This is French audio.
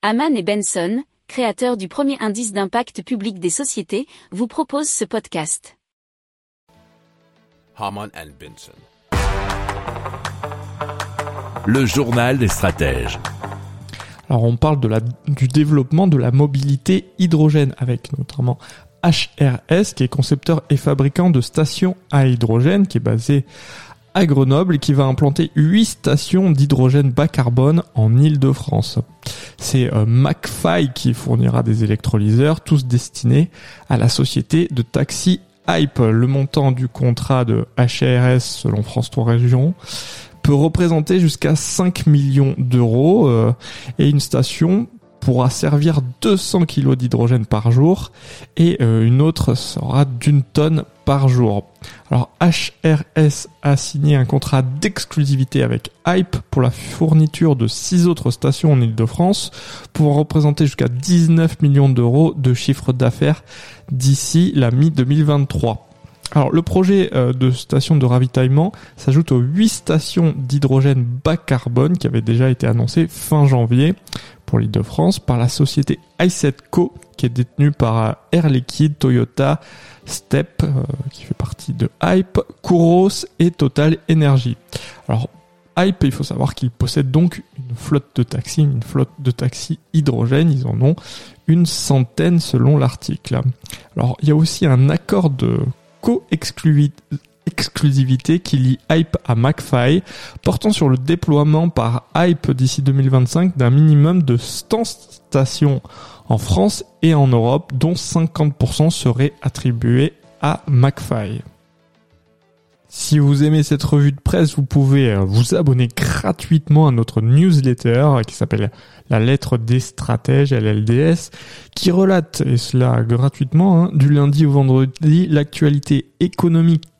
Haman et Benson, créateurs du premier indice d'impact public des sociétés, vous proposent ce podcast. Haman and Benson. Le journal des stratèges. Alors on parle de la, du développement de la mobilité hydrogène avec notamment HRS qui est concepteur et fabricant de stations à hydrogène qui est basé à Grenoble et qui va implanter 8 stations d'hydrogène bas carbone en Île-de-France. C'est euh, McFly qui fournira des électrolyseurs, tous destinés à la société de taxi Hype. Le montant du contrat de HRS selon France 3 Régions peut représenter jusqu'à 5 millions d'euros euh, et une station pourra servir 200 kg d'hydrogène par jour et euh, une autre sera d'une tonne par jour. Alors HRS a signé un contrat d'exclusivité avec Hype pour la fourniture de 6 autres stations en Ile-de-France pour représenter jusqu'à 19 millions d'euros de chiffre d'affaires d'ici la mi-2023. Alors le projet euh, de station de ravitaillement s'ajoute aux 8 stations d'hydrogène bas carbone qui avaient déjà été annoncées fin janvier pour l'île de France par la société i7Co qui est détenue par Air Liquide, Toyota, Step euh, qui fait partie de Hype, Kouros et Total Energy. Alors Hype, il faut savoir qu'ils possèdent donc une flotte de taxis, une flotte de taxis hydrogène, ils en ont une centaine selon l'article. Alors il y a aussi un accord de co-exclusivité qui lie Hype à McFly, portant sur le déploiement par Hype d'ici 2025 d'un minimum de 100 stations en France et en Europe, dont 50% seraient attribués à McFly. Si vous aimez cette revue de presse, vous pouvez euh, vous abonner gratuitement à notre newsletter qui s'appelle La lettre des stratèges, LLDS, qui relate, et cela gratuitement, hein, du lundi au vendredi, l'actualité économique,